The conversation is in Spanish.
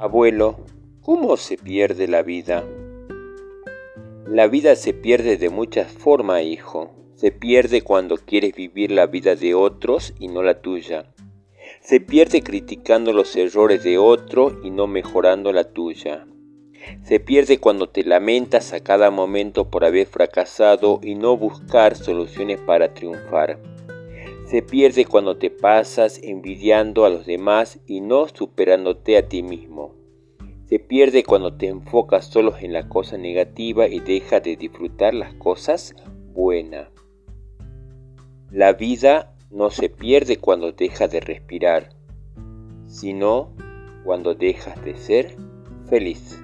Abuelo, ¿cómo se pierde la vida? La vida se pierde de muchas formas, hijo. Se pierde cuando quieres vivir la vida de otros y no la tuya. Se pierde criticando los errores de otro y no mejorando la tuya. Se pierde cuando te lamentas a cada momento por haber fracasado y no buscar soluciones para triunfar. Se pierde cuando te pasas envidiando a los demás y no superándote a ti mismo. Se pierde cuando te enfocas solo en la cosa negativa y dejas de disfrutar las cosas buenas. La vida no se pierde cuando dejas de respirar, sino cuando dejas de ser feliz.